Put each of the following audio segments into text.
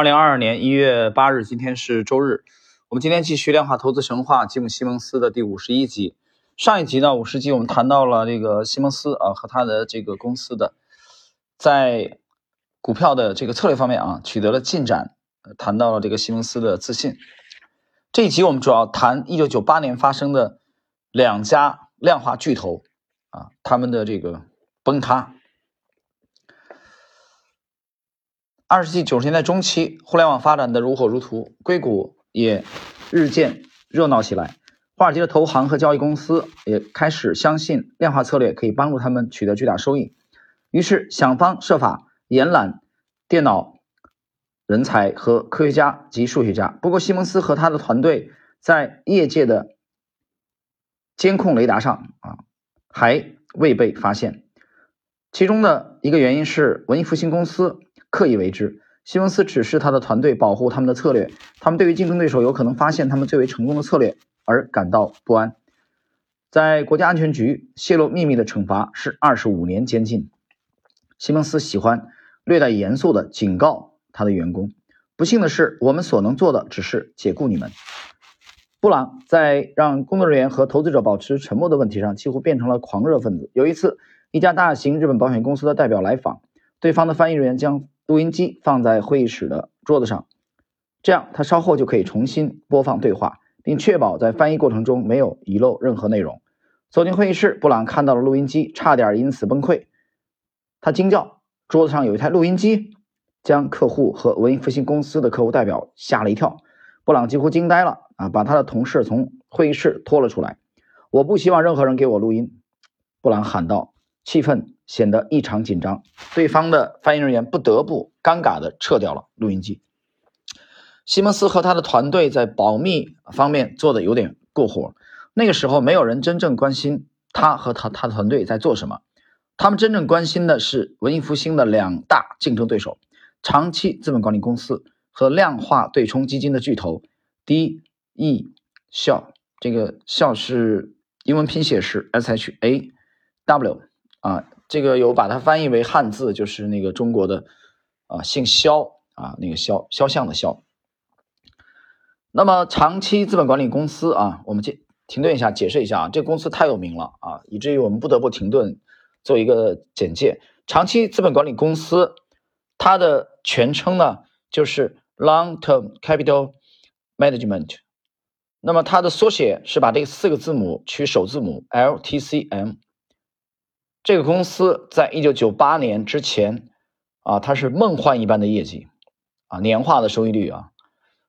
二零二二年一月八日，今天是周日。我们今天继续量化投资神话吉姆·西蒙斯的第五十一集。上一集呢，五十集我们谈到了这个西蒙斯啊和他的这个公司的在股票的这个策略方面啊取得了进展，谈到了这个西蒙斯的自信。这一集我们主要谈一九九八年发生的两家量化巨头啊他们的这个崩塌。二十世纪九十年代中期，互联网发展的如火如荼，硅谷也日渐热闹起来。华尔街的投行和交易公司也开始相信量化策略可以帮助他们取得巨大收益，于是想方设法延揽电脑人才和科学家及数学家。不过，西蒙斯和他的团队在业界的监控雷达上啊还未被发现。其中的一个原因是文艺复兴公司。刻意为之。西蒙斯指示他的团队保护他们的策略，他们对于竞争对手有可能发现他们最为成功的策略而感到不安。在国家安全局泄露秘密的惩罚是二十五年监禁。西蒙斯喜欢略带严肃地警告他的员工：“不幸的是，我们所能做的只是解雇你们。”布朗在让工作人员和投资者保持沉默的问题上几乎变成了狂热分子。有一次，一家大型日本保险公司的代表来访，对方的翻译人员将。录音机放在会议室的桌子上，这样他稍后就可以重新播放对话，并确保在翻译过程中没有遗漏任何内容。走进会议室，布朗看到了录音机，差点因此崩溃。他惊叫：“桌子上有一台录音机！”将客户和文艺复兴公司的客户代表吓了一跳。布朗几乎惊呆了啊！把他的同事从会议室拖了出来。我不希望任何人给我录音，布朗喊道。气氛显得异常紧张，对方的翻译人员不得不尴尬地撤掉了录音机。西蒙斯和他的团队在保密方面做的有点过火。那个时候，没有人真正关心他和他他的团队在做什么。他们真正关心的是文艺复兴的两大竞争对手——长期资本管理公司和量化对冲基金的巨头 D E 笑。这个笑是英文拼写是 S H A W。啊，这个有把它翻译为汉字，就是那个中国的啊，姓肖啊，那个肖肖像的肖。那么长期资本管理公司啊，我们停停顿一下，解释一下啊，这公司太有名了啊，以至于我们不得不停顿做一个简介。长期资本管理公司，它的全称呢就是 Long Term Capital Management，那么它的缩写是把这四个字母取首字母 LTCM。这个公司在一九九八年之前，啊，它是梦幻一般的业绩，啊，年化的收益率啊，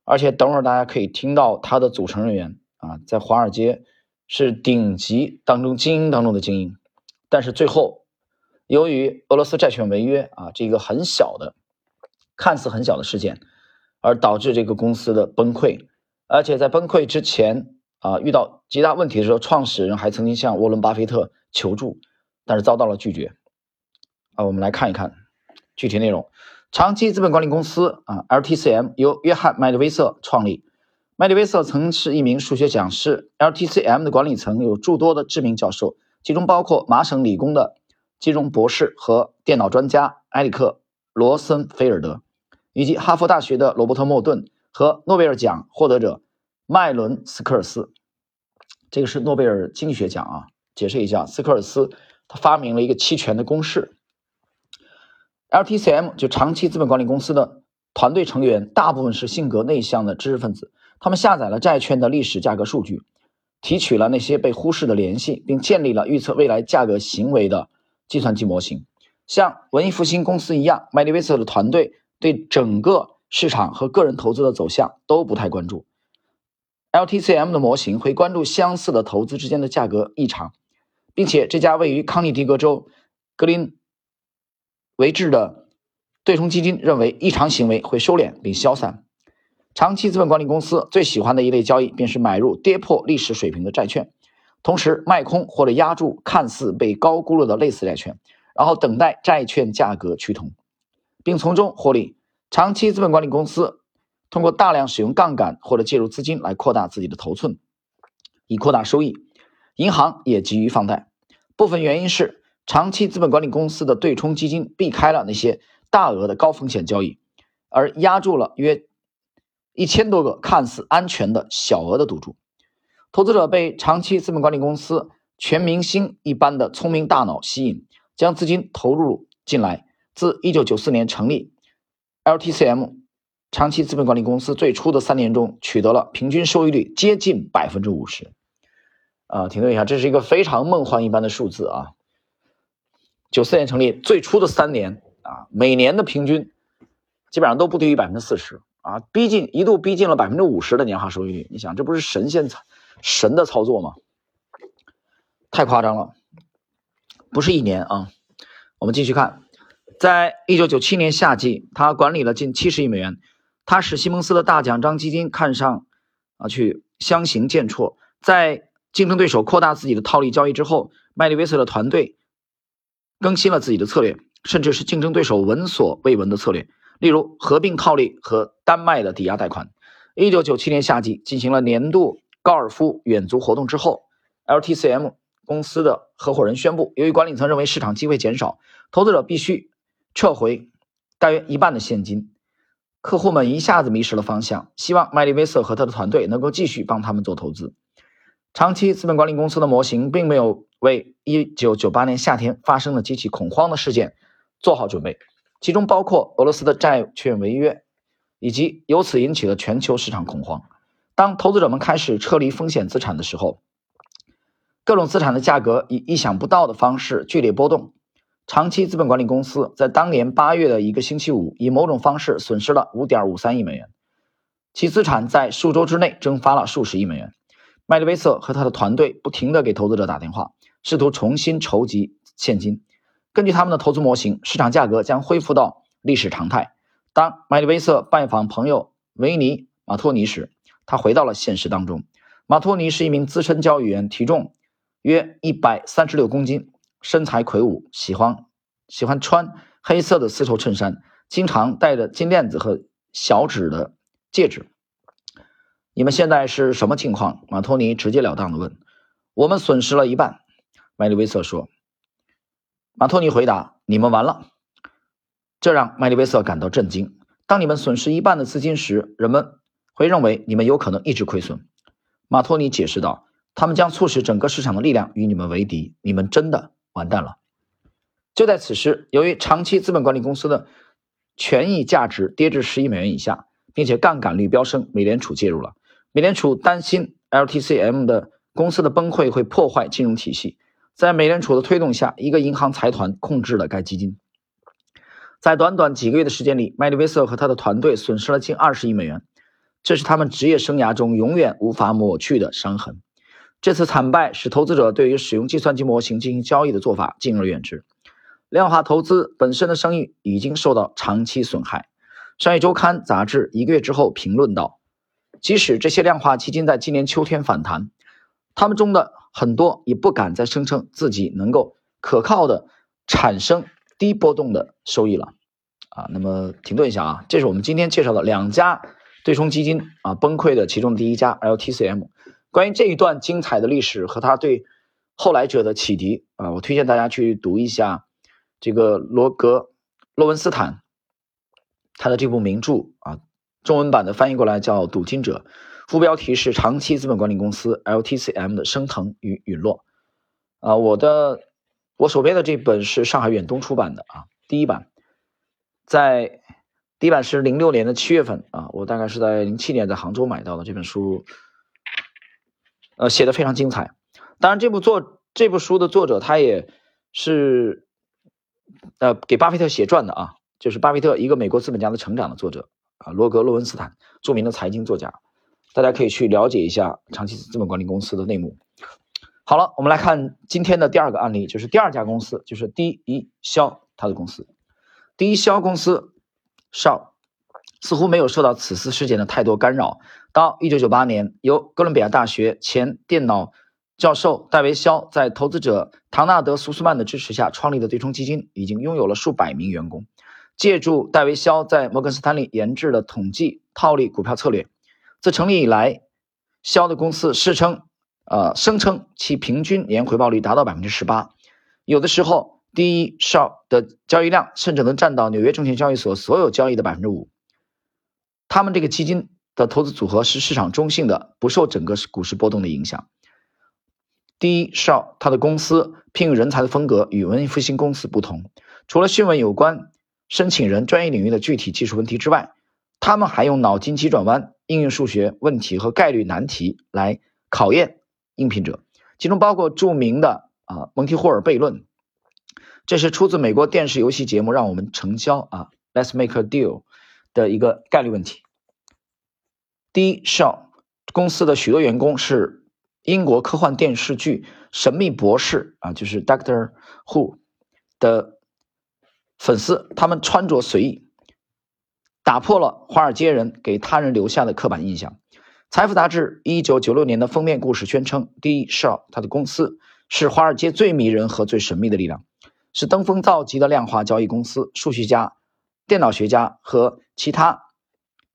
而且等会儿大家可以听到它的组成人员啊，在华尔街是顶级当中精英当中的精英，但是最后由于俄罗斯债券违约啊，这个很小的，看似很小的事件，而导致这个公司的崩溃，而且在崩溃之前啊，遇到极大问题的时候，创始人还曾经向沃伦·巴菲特求助。但是遭到了拒绝啊！我们来看一看具体内容。长期资本管理公司啊，LTCM 由约翰·麦迪威瑟创立。麦迪威瑟曾是一名数学讲师。LTCM 的管理层有诸多的知名教授，其中包括麻省理工的金融博士和电脑专家埃里克·罗森菲尔德，以及哈佛大学的罗伯特·莫顿和诺贝尔奖获得者麦伦·斯科尔斯。这个是诺贝尔经济学奖啊！解释一下，斯科尔斯。他发明了一个期权的公式。LTCM 就长期资本管理公司的团队成员大部分是性格内向的知识分子，他们下载了债券的历史价格数据，提取了那些被忽视的联系，并建立了预测未来价格行为的计算机模型。像文艺复兴公司一样，麦迪威瑟的团队对整个市场和个人投资的走向都不太关注。LTCM 的模型会关注相似的投资之间的价格异常。并且这家位于康涅狄格州格林维治的对冲基金认为异常行为会收敛并消散。长期资本管理公司最喜欢的一类交易便是买入跌破历史水平的债券，同时卖空或者压住看似被高估了的类似债券，然后等待债券价格趋同，并从中获利。长期资本管理公司通过大量使用杠杆或者介入资金来扩大自己的头寸，以扩大收益。银行也急于放贷，部分原因是长期资本管理公司的对冲基金避开了那些大额的高风险交易，而压住了约一千多个看似安全的小额的赌注。投资者被长期资本管理公司全明星一般的聪明大脑吸引，将资金投入进来。自1994年成立，LTCM 长期资本管理公司最初的三年中取得了平均收益率接近百分之五十。啊，停顿一下，这是一个非常梦幻一般的数字啊！九四年成立，最初的三年啊，每年的平均基本上都不低于百分之四十啊，逼近一度逼近了百分之五十的年化收益率。你想，这不是神仙操神的操作吗？太夸张了，不是一年啊！我们继续看。在一九九七年夏季，他管理了近七十亿美元。他使西蒙斯的大奖章基金看上，啊，去相形见绌。在竞争对手扩大自己的套利交易之后，麦利威瑟的团队更新了自己的策略，甚至是竞争对手闻所未闻的策略，例如合并套利和丹麦的抵押贷款。一九九七年夏季进行了年度高尔夫远足活动之后，LTCM 公司的合伙人宣布，由于管理层认为市场机会减少，投资者必须。撤回大约一半的现金，客户们一下子迷失了方向。希望麦利威瑟和他的团队能够继续帮他们做投资。长期资本管理公司的模型并没有为1998年夏天发生的极其恐慌的事件做好准备，其中包括俄罗斯的债券违约以及由此引起的全球市场恐慌。当投资者们开始撤离风险资产的时候，各种资产的价格以意想不到的方式剧烈波动。长期资本管理公司在当年八月的一个星期五，以某种方式损失了五点五三亿美元，其资产在数周之内蒸发了数十亿美元。麦利威瑟和他的团队不停地给投资者打电话，试图重新筹集现金。根据他们的投资模型，市场价格将恢复到历史常态。当麦利威瑟拜访朋友维尼马托尼时，他回到了现实当中。马托尼是一名资深交易员，体重约一百三十六公斤。身材魁梧，喜欢喜欢穿黑色的丝绸衬衫，经常戴着金链子和小指的戒指。你们现在是什么情况？马托尼直截了当的问。我们损失了一半，麦利威瑟说。马托尼回答：“你们完了。”这让麦利威瑟感到震惊。当你们损失一半的资金时，人们会认为你们有可能一直亏损。马托尼解释道：“他们将促使整个市场的力量与你们为敌。你们真的。”完蛋了！就在此时，由于长期资本管理公司的权益价值跌至十亿美元以下，并且杠杆率飙升，美联储介入了。美联储担心 LTCM 的公司的崩溃会破坏金融体系，在美联储的推动下，一个银行财团控制了该基金。在短短几个月的时间里，麦利威瑟和他的团队损失了近二十亿美元，这是他们职业生涯中永远无法抹去的伤痕。这次惨败使投资者对于使用计算机模型进行交易的做法敬而远之，量化投资本身的声誉已经受到长期损害。商业周刊杂志一个月之后评论道：“即使这些量化基金在今年秋天反弹，他们中的很多也不敢再声称自己能够可靠的产生低波动的收益了。”啊，那么停顿一下啊，这是我们今天介绍的两家对冲基金啊崩溃的其中第一家 LTCM。关于这一段精彩的历史和他对后来者的启迪啊，我推荐大家去读一下这个罗格洛文斯坦他的这部名著啊，中文版的翻译过来叫《赌金者》，副标题是“长期资本管理公司 LTCM 的升腾与陨落”。啊，我的我手边的这本是上海远东出版的啊，第一版，在第一版是零六年的七月份啊，我大概是在零七年在杭州买到的这本书。呃，写的非常精彩。当然，这部作这部书的作者他也是呃给巴菲特写传的啊，就是巴菲特一个美国资本家的成长的作者啊，罗格·洛文斯坦，著名的财经作家，大家可以去了解一下长期资本管理公司的内幕。好了，我们来看今天的第二个案例，就是第二家公司，就是第一肖他的公司，第一肖公司上似乎没有受到此次事件的太多干扰。到一九九八年，由哥伦比亚大学前电脑教授戴维·肖在投资者唐纳德·苏斯曼的支持下创立的对冲基金，已经拥有了数百名员工。借助戴维·肖在摩根斯坦利研制的统计套利股票策略，自成立以来，肖的公司声称，呃，声称其平均年回报率达到百分之十八。有的时候，第一少的交易量甚至能占到纽约证券交易所所有交易的百分之五。他们这个基金的投资组合是市场中性的，不受整个股市波动的影响。第一，少他的公司聘用人才的风格与文艺复兴公司不同，除了询问有关申请人专业领域的具体技术问题之外，他们还用脑筋急转弯、应用数学问题和概率难题来考验应聘者，其中包括著名的啊蒙提霍尔悖论。这是出自美国电视游戏节目《让我们成交》啊，Let's make a deal 的一个概率问题。第一，Shaw 公司的许多员工是。英国科幻电视剧《神秘博士》啊，就是 Doctor Who 的粉丝，他们穿着随意，打破了华尔街人给他人留下的刻板印象。财富杂志一九九六年的封面故事宣称，第一 Shaw 他的公司是华尔街最迷人和最神秘的力量，是登峰造极的量化交易公司。数学家、电脑学家和其他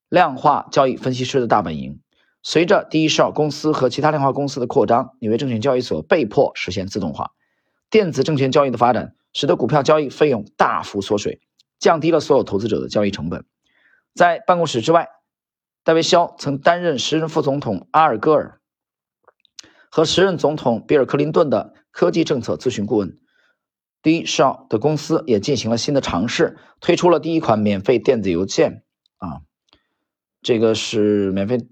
量化交易分析师的大本营。随着第一少公司和其他量化公司的扩张，纽约证券交易所被迫实现自动化。电子证券交易的发展使得股票交易费用大幅缩水，降低了所有投资者的交易成本。在办公室之外，戴维·肖曾担任时任副总统阿尔戈尔和时任总统比尔·克林顿的科技政策咨询顾问。第一少的公司也进行了新的尝试，推出了第一款免费电子邮件。啊，这个是免费。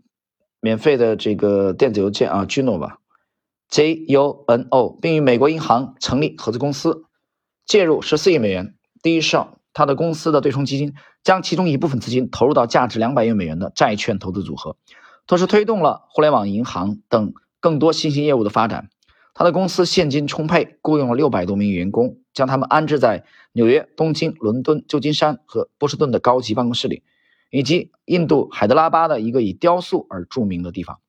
免费的这个电子邮件啊，Juno 吧，J U N O，并与美国银行成立合资公司，介入十四亿美元。第一是他的公司的对冲基金将其中一部分资金投入到价值两百亿美元的债券投资组合，同时推动了互联网银行等更多新兴业务的发展。他的公司现金充沛，雇佣了六百多名员工，将他们安置在纽约、东京、伦敦、旧金山和波士顿的高级办公室里。以及印度海德拉巴的一个以雕塑而著名的地方。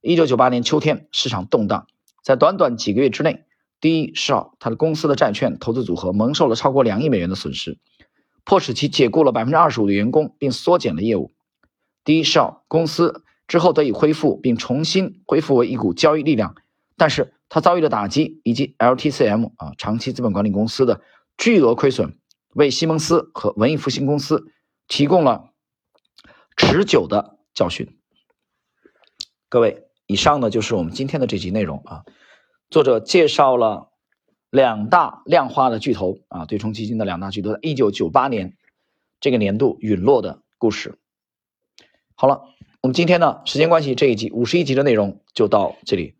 一九九八年秋天，市场动荡，在短短几个月之内，第一少他的公司的债券投资组合蒙受了超过两亿美元的损失，迫使其解雇了百分之二十五的员工，并缩减了业务。第一少公司之后得以恢复，并重新恢复为一股交易力量，但是他遭遇了打击，以及 LTCM 啊长期资本管理公司的巨额亏损，为西蒙斯和文艺复兴公司提供了。持久的教训。各位，以上呢就是我们今天的这集内容啊。作者介绍了两大量化的巨头啊，对冲基金的两大巨头，一九九八年这个年度陨落的故事。好了，我们今天呢，时间关系，这一集五十一集的内容就到这里。